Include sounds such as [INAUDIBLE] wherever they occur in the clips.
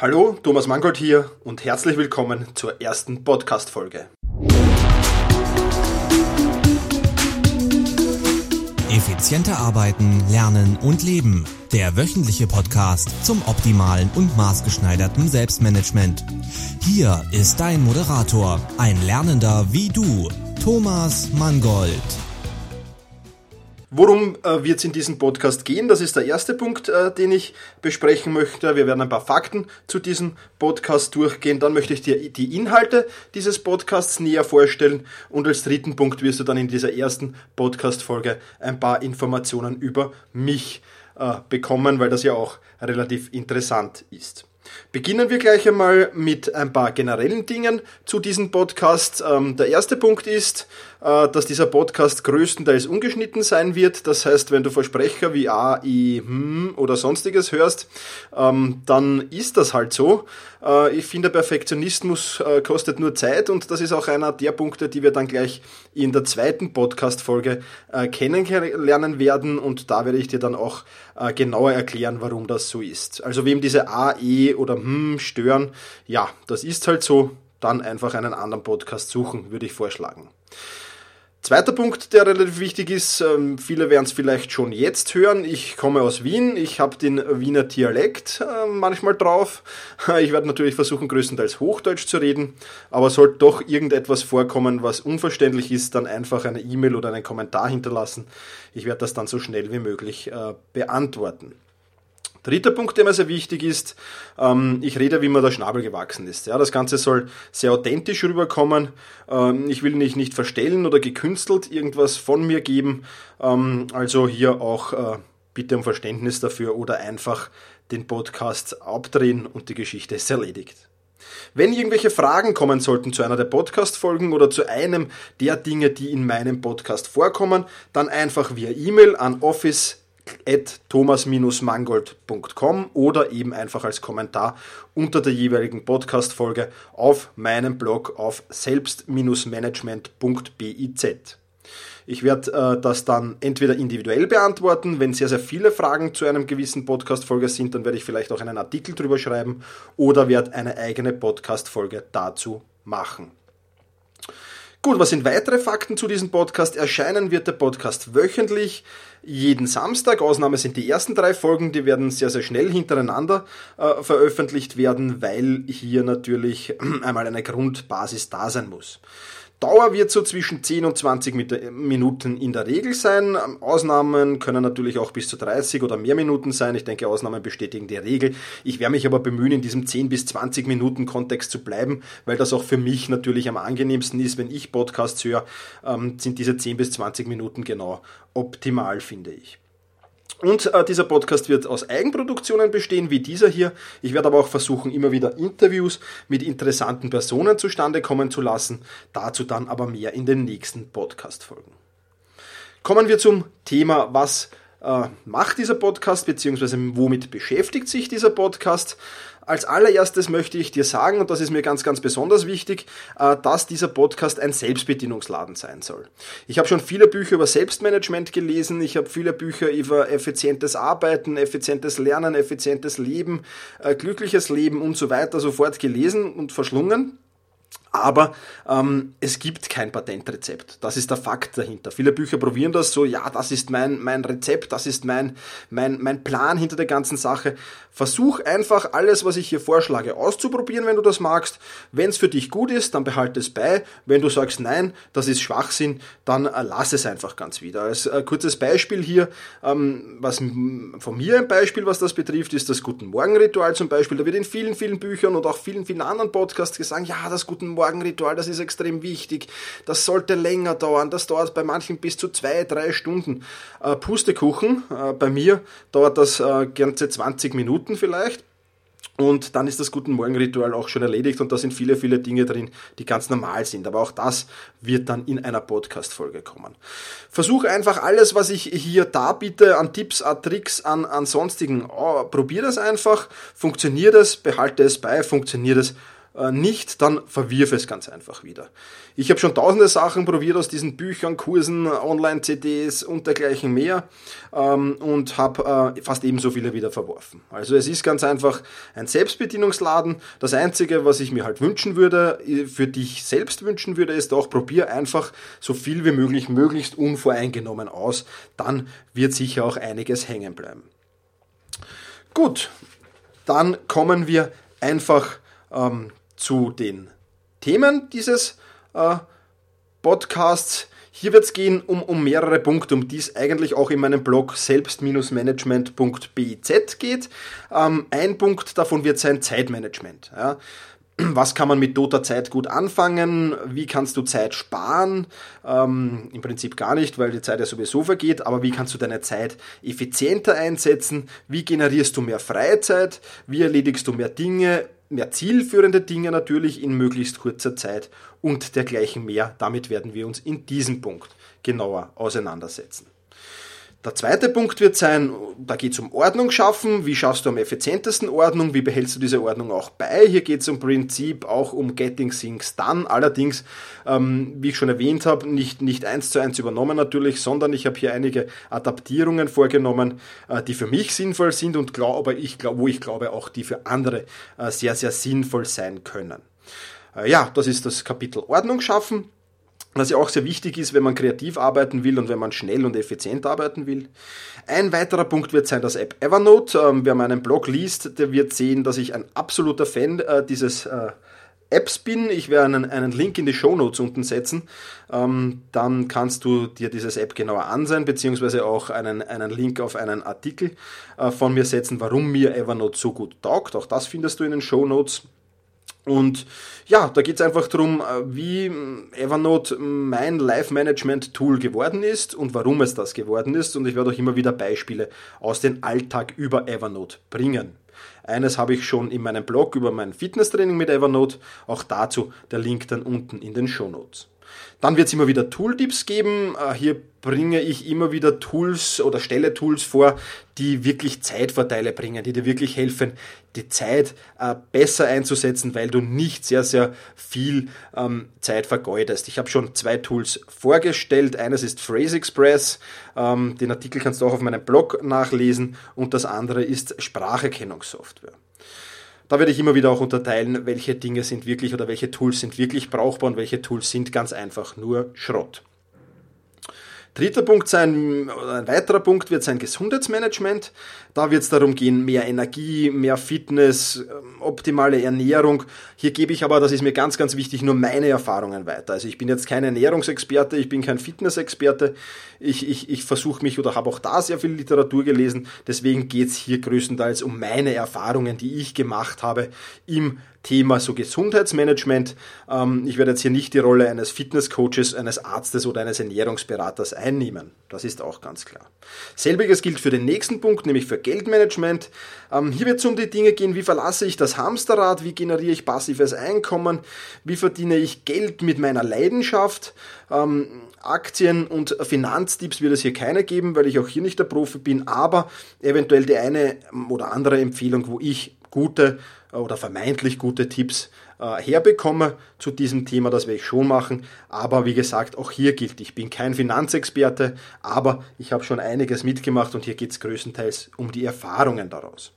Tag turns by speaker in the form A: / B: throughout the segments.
A: Hallo, Thomas Mangold hier und herzlich willkommen zur ersten Podcast-Folge.
B: Effizienter arbeiten, lernen und leben. Der wöchentliche Podcast zum optimalen und maßgeschneiderten Selbstmanagement. Hier ist dein Moderator, ein Lernender wie du, Thomas Mangold.
A: Worum äh, wird es in diesem Podcast gehen? Das ist der erste Punkt, äh, den ich besprechen möchte. Wir werden ein paar Fakten zu diesem Podcast durchgehen. Dann möchte ich dir die Inhalte dieses Podcasts näher vorstellen. Und als dritten Punkt wirst du dann in dieser ersten Podcast-Folge ein paar Informationen über mich äh, bekommen, weil das ja auch relativ interessant ist. Beginnen wir gleich einmal mit ein paar generellen Dingen zu diesem Podcast. Ähm, der erste Punkt ist, äh, dass dieser Podcast größtenteils ungeschnitten sein wird. Das heißt, wenn du Versprecher wie A, I, hm oder sonstiges hörst, ähm, dann ist das halt so. Äh, ich finde, Perfektionismus äh, kostet nur Zeit und das ist auch einer der Punkte, die wir dann gleich in der zweiten Podcast-Folge kennenlernen werden und da werde ich dir dann auch genauer erklären, warum das so ist. Also wem diese A, E oder hm stören, ja, das ist halt so, dann einfach einen anderen Podcast suchen, würde ich vorschlagen. Zweiter Punkt, der relativ wichtig ist, ähm, viele werden es vielleicht schon jetzt hören. Ich komme aus Wien, ich habe den Wiener Dialekt äh, manchmal drauf. [LAUGHS] Ich werde natürlich versuchen, größtenteils Hochdeutsch zu reden, aber sollte doch irgendetwas vorkommen, was unverständlich ist, dann einfach eine E-Mail oder einen Kommentar hinterlassen. Ich werde das dann so schnell wie möglich äh, beantworten. Dritter Punkt, der mir sehr wichtig ist, ähm, ich rede, wie mir der Schnabel gewachsen ist. Ja, das Ganze soll sehr authentisch rüberkommen. Ähm, ich will nicht, nicht verstellen oder gekünstelt irgendwas von mir geben. Ähm, also hier auch äh, bitte um Verständnis dafür oder einfach den Podcast abdrehen und die Geschichte ist erledigt. Wenn irgendwelche Fragen kommen sollten zu einer der Podcast-Folgen oder zu einem der Dinge, die in meinem Podcast vorkommen, dann einfach via E-Mail an office thomas-mangold.com oder eben einfach als Kommentar unter der jeweiligen Podcast-Folge auf meinem Blog auf selbst-management.biz. Ich werde äh, das dann entweder individuell beantworten, wenn sehr, sehr viele Fragen zu einem gewissen Podcast-Folge sind, dann werde ich vielleicht auch einen Artikel drüber schreiben oder werde eine eigene Podcast-Folge dazu machen. Gut, was sind weitere Fakten zu diesem Podcast? Erscheinen wird der Podcast wöchentlich, jeden Samstag. Ausnahme sind die ersten drei Folgen, die werden sehr, sehr schnell hintereinander äh, veröffentlicht werden, weil hier natürlich [CLEARS THROAT] einmal eine Grundbasis da sein muss. Dauer wird so zwischen 10 und 20 Minuten in der Regel sein. Ausnahmen können natürlich auch bis zu 30 oder mehr Minuten sein. Ich denke, Ausnahmen bestätigen die Regel. Ich werde mich aber bemühen, in diesem 10 bis 20 Minuten Kontext zu bleiben, weil das auch für mich natürlich am angenehmsten ist. Wenn ich Podcasts höre, ähm, sind diese 10 bis 20 Minuten genau optimal, finde ich. Und äh, dieser Podcast wird aus Eigenproduktionen bestehen, wie dieser hier. Ich werde aber auch versuchen, immer wieder Interviews mit interessanten Personen zustande kommen zu lassen. Dazu dann aber mehr in den nächsten Podcast-Folgen. Kommen wir zum Thema, was äh, macht dieser Podcast, beziehungsweise womit beschäftigt sich dieser Podcast. Als allererstes möchte ich dir sagen, und das ist mir ganz, ganz besonders wichtig, äh, dass dieser Podcast ein Selbstbedienungsladen sein soll. Ich habe schon viele Bücher über Selbstmanagement gelesen, ich habe viele Bücher über effizientes Arbeiten, effizientes Lernen, effizientes Leben, äh, glückliches Leben und so weiter sofort gelesen und verschlungen. Aber ähm, es gibt kein Patentrezept. Das ist der Fakt dahinter. Viele Bücher probieren das so, ja, das ist mein, mein Rezept, das ist mein, mein, mein Plan hinter der ganzen Sache. Versuch einfach alles, was ich hier vorschlage, auszuprobieren, wenn du das magst. Wenn es für dich gut ist, dann behalte es bei. Wenn du sagst, nein, das ist Schwachsinn, dann äh, lass es einfach ganz wieder. Als äh, kurzes Beispiel hier, ähm, was von mir ein Beispiel, was das betrifft, ist das Guten Morgen Ritual zum Beispiel. Da wird in vielen, vielen Büchern und auch vielen, vielen anderen Podcasts gesagt, ja, das Guten Morgenritual, das ist extrem wichtig. Das sollte länger dauern. Das dauert bei manchen bis zu zwei, drei Stunden. Äh, Pustekuchen, äh, bei mir dauert das äh, ganze 20 Minuten vielleicht. Und dann ist das Guten Morgen-Ritual auch schon erledigt und da sind viele, viele Dinge drin, die ganz normal sind. Aber auch das wird dann in einer Podcast-Folge kommen. Versuch einfach alles, was ich hier darbiete, an Tipps, an Tricks, an, an sonstigen. Oh, probier das einfach, funktioniert es, behalte es bei, funktioniert es, nicht, dann verwirf es ganz einfach wieder. Ich habe schon tausende Sachen probiert aus diesen Büchern, Kursen, Online-CDs und dergleichen mehr ähm, und habe äh, fast ebenso viele wieder verworfen. Also es ist ganz einfach ein Selbstbedienungsladen. Das Einzige, was ich mir halt wünschen würde, äh, für dich selbst wünschen würde, ist auch, probier einfach so viel wie möglich, möglichst unvoreingenommen aus. Dann wird sicher auch einiges hängen bleiben. Gut, dann kommen wir einfach ähm, zu den Themen dieses äh, Podcasts. Hier wird es gehen um, um mehrere Punkte, um die es eigentlich auch in meinem Blog selbst-management.biz geht. Ähm, ein Punkt davon wird sein Zeitmanagement. Ja. Was kann man mit toter Zeit gut anfangen? Wie kannst du Zeit sparen? Ähm, Im Prinzip gar nicht, weil die Zeit ja sowieso vergeht, aber wie kannst du deine Zeit effizienter einsetzen? Wie generierst du mehr Freizeit? Wie erledigst du mehr Dinge? Mehr zielführende Dinge natürlich in möglichst kurzer Zeit und dergleichen mehr. Damit werden wir uns in diesem Punkt genauer auseinandersetzen. Der zweite Punkt wird sein, da geht es um Ordnung schaffen. Wie schaffst du am effizientesten Ordnung? Wie behältst du diese Ordnung auch bei? Hier geht es im Prinzip auch um Getting Things Done. Allerdings, ähm, wie ich schon erwähnt habe, nicht, nicht eins zu eins übernommen natürlich, sondern ich habe hier einige Adaptierungen vorgenommen, äh, die für mich sinnvoll sind und glaub, aber ich glaub, wo ich glaube auch die für andere äh, sehr, sehr sinnvoll sein können. Äh, ja, das ist das Kapitel Ordnung schaffen was ja auch sehr wichtig ist, wenn man kreativ arbeiten will und wenn man schnell und effizient arbeiten will. Ein weiterer Punkt wird sein das App Evernote. Ähm, wer meinen Blog liest, der wird sehen, dass ich ein absoluter Fan äh, dieses äh, Apps bin. Ich werde einen, einen Link in die Show Notes unten setzen. Ähm, dann kannst du dir dieses App genauer ansehen, beziehungsweise auch einen, einen Link auf einen Artikel äh, von mir setzen, warum mir Evernote so gut taugt. Auch das findest du in den Show Notes. Und ja, da geht es einfach darum, äh, wie Evernote mein Live-Management-Tool geworden ist und warum es das geworden ist. Und ich werde euch immer wieder Beispiele aus dem Alltag über Evernote bringen. Eines habe ich schon in meinem Blog über mein Fitnesstraining mit Evernote. Auch dazu der Link dann unten in den Show Notes. Dann wird es immer wieder Tooltips geben. Äh, hier bringe ich immer wieder Tools oder stelle Tools vor, die wirklich Zeitvorteile bringen, die dir wirklich helfen, die Zeit äh, besser einzusetzen, weil du nicht sehr, sehr viel ähm, Zeit vergeudest. Ich habe schon zwei Tools vorgestellt. Eines ist Phrase Express. Ähm, den Artikel kannst du auch auf meinem Blog nachlesen. Und das andere ist Spracherkennungssoftware. Da werde ich immer wieder auch unterteilen, welche Dinge sind wirklich oder welche Tools sind wirklich brauchbar und welche Tools sind ganz einfach nur Schrott. Dritter Punkt sein, oder ein weiterer Punkt wird sein Gesundheitsmanagement. Da wird es darum gehen, mehr Energie, mehr Fitness, ähm, optimale Ernährung. Hier gebe ich aber, das ist mir ganz, ganz wichtig, nur meine Erfahrungen weiter. Also ich bin jetzt kein Ernährungsexperte, ich bin kein Fitnessexperte. Ich, ich, ich versuche mich oder habe auch da sehr viel Literatur gelesen. Deswegen geht es hier größtenteils um meine Erfahrungen, die ich gemacht habe im Thema so Gesundheitsmanagement. Ähm, ich werde jetzt hier nicht die Rolle eines Fitnesscoaches, eines Arztes oder eines Ernährungsberaters einnehmen. Das ist auch ganz klar. Selbiges gilt für den nächsten Punkt, nämlich für Geldmanagement. Ähm, hier wird es um die Dinge gehen, wie verlasse ich das Hamsterrad, wie generiere ich passives Einkommen, wie verdiene ich Geld mit meiner Leidenschaft. Ähm, Aktien und Finanztipps wird es hier keine geben, weil ich auch hier nicht der Profi bin, aber eventuell die eine oder andere Empfehlung, wo ich gute oder vermeintlich gute Tipps äh, herbekomme zu diesem Thema, das werde ich schon machen. Aber wie gesagt, auch hier gilt, ich bin kein Finanzexperte, aber ich habe schon einiges mitgemacht und hier geht es größtenteils um die Erfahrungen daraus.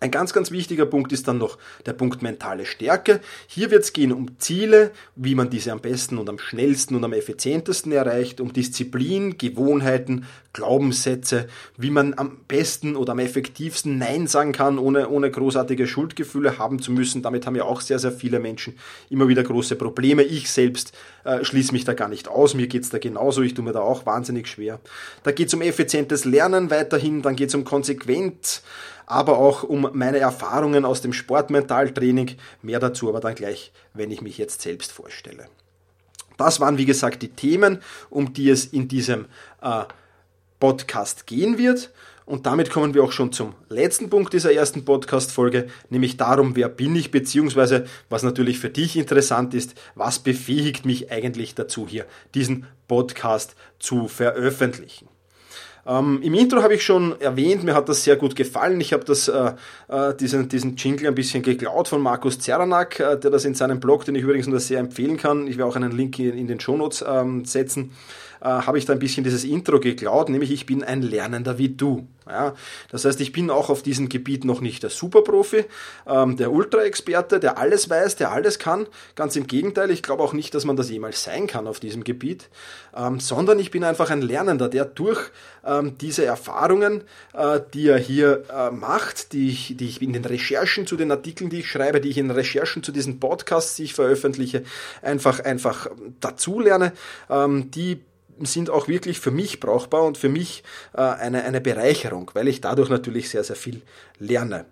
A: Ein ganz, ganz wichtiger Punkt ist dann noch der Punkt mentale Stärke. Hier wird es gehen um Ziele, wie man diese am besten und am schnellsten und am effizientesten erreicht, um Disziplin, Gewohnheiten, Glaubenssätze, wie man am besten oder am effektivsten Nein sagen kann, ohne, ohne großartige Schuldgefühle haben zu müssen. Damit haben ja auch sehr, sehr viele Menschen immer wieder große Probleme. Ich selbst äh, schließe mich da gar nicht aus. Mir geht es da genauso. Ich tue mir da auch wahnsinnig schwer. Da geht es um effizientes Lernen weiterhin. Dann geht es um Konsequenz aber auch um meine Erfahrungen aus dem Sportmentaltraining. Mehr dazu aber dann gleich, wenn ich mich jetzt selbst vorstelle. Das waren, wie gesagt, die Themen, um die es in diesem äh, Podcast gehen wird. Und damit kommen wir auch schon zum letzten Punkt dieser ersten Podcast-Folge, nämlich darum, wer bin ich, beziehungsweise, was natürlich für dich interessant ist, was befähigt mich eigentlich dazu, hier diesen Podcast zu veröffentlichen. Ähm, Im Intro habe ich schon erwähnt, mir hat das sehr gut gefallen. Ich habe das, äh, äh, diesen, diesen Jingle ein bisschen geklaut von Markus Zeranak, äh, der das in seinem Blog, den ich übrigens nur sehr empfehlen kann, ich werde auch einen Link in, in den Shownotes ähm, setzen, äh, habe ich da ein bisschen dieses Intro geklaut, nämlich ich bin ein Lernender wie du. Ja, das heißt, ich bin auch auf diesem Gebiet noch nicht der Superprofi, ähm, der Ultra-Experte, der alles weiß, der alles kann. Ganz im Gegenteil, ich glaube auch nicht, dass man das jemals sein kann auf diesem Gebiet, ähm, sondern ich bin einfach ein Lernender, der durch ähm, diese Erfahrungen, äh, die er hier äh, macht, die ich, die ich in den Recherchen zu den Artikeln, die ich schreibe, die ich in Recherchen zu diesen Podcasts, die ich veröffentliche, einfach, einfach dazu lerne, ähm, die sind auch wirklich für mich brauchbar und für mich äh, eine, eine Bereicherung, weil ich dadurch natürlich sehr, sehr viel lerne.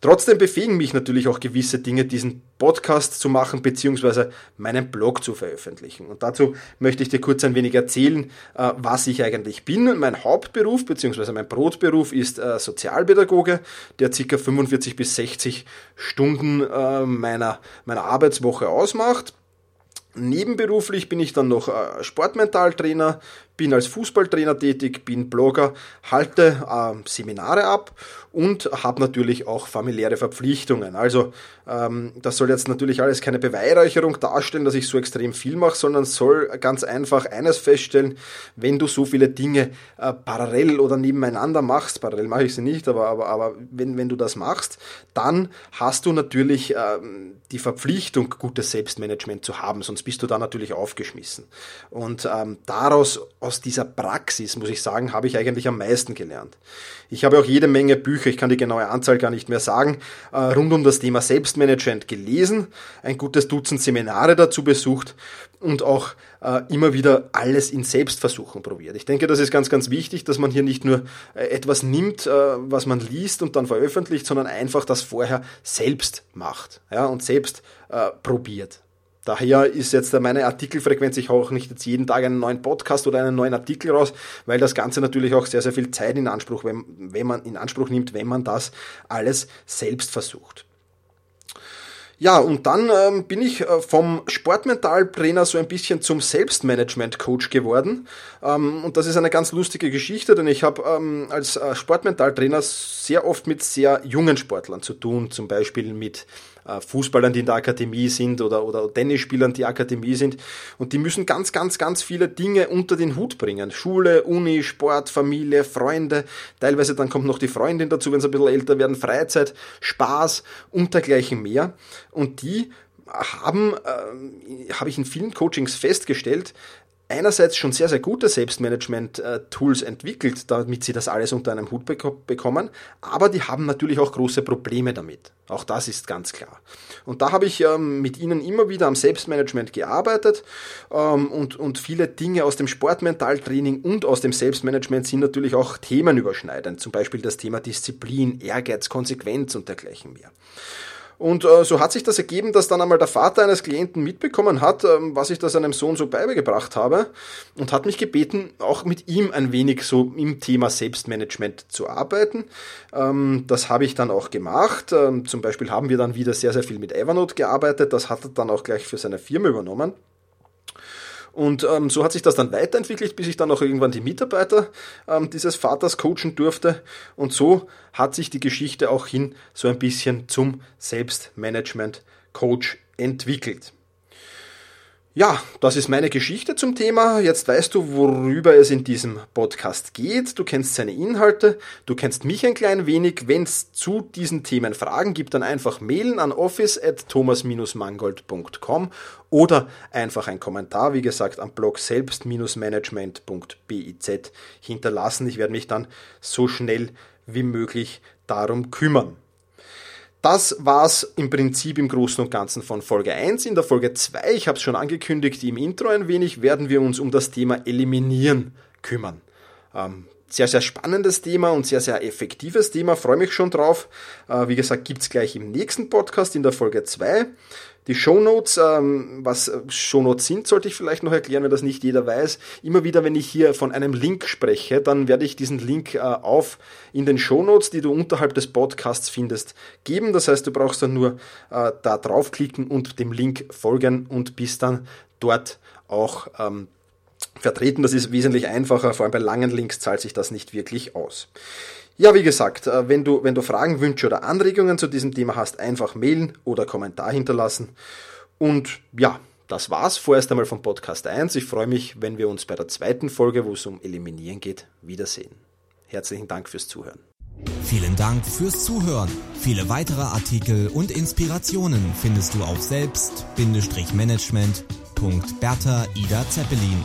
A: Trotzdem befähigen mich natürlich auch gewisse Dinge, diesen Podcast zu machen, beziehungsweise meinen Blog zu veröffentlichen. Und dazu möchte ich dir kurz ein wenig erzählen, äh, was ich eigentlich bin. Mein Hauptberuf, beziehungsweise mein Brotberuf ist äh, Sozialpädagoge, der ca. 45 bis 60 Stunden äh, meiner, meiner Arbeitswoche ausmacht. Nebenberuflich bin ich dann noch äh, Sportmentaltrainer, bin als Fußballtrainer tätig, bin Blogger, halte äh, Seminare ab und habe natürlich auch familiäre Verpflichtungen. Also ähm, das soll jetzt natürlich alles keine Beweihräucherung darstellen, dass ich so extrem viel mache, sondern soll ganz einfach eines feststellen, wenn du so viele Dinge äh, parallel oder nebeneinander machst, parallel mache ich sie nicht, aber, aber, aber wenn, wenn du das machst, dann hast du natürlich äh, die Verpflichtung, gutes Selbstmanagement zu haben, sonst bist du da natürlich aufgeschmissen. Und ähm, daraus aus dieser Praxis, muss ich sagen, habe ich eigentlich am meisten gelernt. Ich habe auch jede Menge Bücher, ich kann die genaue Anzahl gar nicht mehr sagen, äh, rund um das Thema Selbstmanagement gelesen, ein gutes Dutzend Seminare dazu besucht und auch äh, immer wieder alles in Selbstversuchen probiert. Ich denke, das ist ganz, ganz wichtig, dass man hier nicht nur äh, etwas nimmt, was man liest und dann veröffentlicht, sondern einfach das vorher selbst macht ja, und selbst probiert. Daher ist jetzt meine Artikelfrequenz, ich auch nicht jetzt jeden Tag einen neuen Podcast oder einen neuen Artikel raus, weil das Ganze natürlich auch sehr, sehr viel Zeit in Anspruch, wenn, wenn man in Anspruch nimmt, wenn man das alles selbst versucht. Ja, und dann ähm, bin ich äh, vom Sportmentaltrainer so ein bisschen zum Selbstmanagement-Coach geworden. Ähm, und das ist eine ganz lustige Geschichte, denn ich habe ähm, als äh, Sportmentaltrainer sehr oft mit sehr jungen Sportlern zu tun, zum Beispiel mit Fußballern, die in der Akademie sind oder, oder Tennisspielern, die Akademie sind. Und die müssen ganz, ganz, ganz viele Dinge unter den Hut bringen. Schule, Uni, Sport, Familie, Freunde. Teilweise dann kommt noch die Freundin dazu, wenn sie ein bisschen älter werden, Freizeit, Spaß und dergleichen mehr. Und die haben, äh, habe ich in vielen Coachings festgestellt, einerseits schon sehr, sehr gute Selbstmanagement-Tools entwickelt, damit sie das alles unter einem Hut bekommen, aber die haben natürlich auch große Probleme damit. Auch das ist ganz klar. Und da habe ich ähm, mit ihnen immer wieder am Selbstmanagement gearbeitet ähm, und, und viele Dinge aus dem Sportmentaltraining und aus dem Selbstmanagement sind natürlich auch themenüberschneidend, zum Beispiel das Thema Disziplin, Ehrgeiz, Konsequenz und dergleichen mehr. Und äh, so hat sich das ergeben, dass dann einmal der Vater eines Klienten mitbekommen hat, ähm, was ich da seinem Sohn so beigebracht habe und hat mich gebeten, auch mit ihm ein wenig so im Thema Selbstmanagement zu arbeiten. Ähm, das habe ich dann auch gemacht. Ähm, zum Beispiel haben wir dann wieder sehr, sehr viel mit Evernote gearbeitet. Das hat er dann auch gleich für seine Firma übernommen. Und ähm, so hat sich das dann weiterentwickelt, bis ich dann auch irgendwann die Mitarbeiter ähm, dieses Vaters coachen durfte. Und so hat sich die Geschichte auch hin so ein bisschen zum Selbstmanagement-Coach entwickelt. Ja, das ist meine Geschichte zum Thema. Jetzt weißt du, worüber es in diesem Podcast geht. Du kennst seine Inhalte, du kennst mich ein klein wenig. Wenn es zu diesen Themen Fragen gibt, dann einfach mailen an office@thomas-mangold.com oder einfach ein Kommentar, wie gesagt, am Blog selbst-management.biz hinterlassen. Ich werde mich dann so schnell wie möglich darum kümmern. Das war's im Prinzip im Großen und Ganzen von Folge 1. In der Folge 2, ich habe es schon angekündigt im Intro ein wenig, werden wir uns um das Thema Eliminieren kümmern. Ähm, sehr, sehr spannendes Thema und sehr, sehr effektives Thema. Freue mich schon drauf. Äh, wie gesagt, gibt's gleich im nächsten Podcast in der Folge 2. Die Shownotes, ähm, was äh, Shownotes sind, sollte ich vielleicht noch erklären, wenn das nicht jeder weiß. Immer wieder, wenn ich hier von einem Link spreche, dann werde ich diesen Link äh, auf in den Shownotes, die du unterhalb des Podcasts findest, geben. Das heißt, du brauchst dann nur äh, da draufklicken und dem Link folgen und bist dann dort auch ähm, vertreten. Das ist wesentlich einfacher, vor allem bei langen Links zahlt sich das nicht wirklich aus. Ja, wie gesagt, äh, wenn du, wenn du Fragen, Wünsche oder Anregungen zu diesem Thema hast, einfach mailen oder Kommentar hinterlassen. Und ja, das war's vorerst einmal vom Podcast 1. Ich freue mich, wenn wir uns bei der zweiten Folge, wo es um Eliminieren geht, wiedersehen. Herzlichen Dank fürs Zuhören.
B: Vielen Dank fürs Zuhören. Viele weitere Artikel und Inspirationen findest du auf selbst-management.bertha Ida Zeppelin.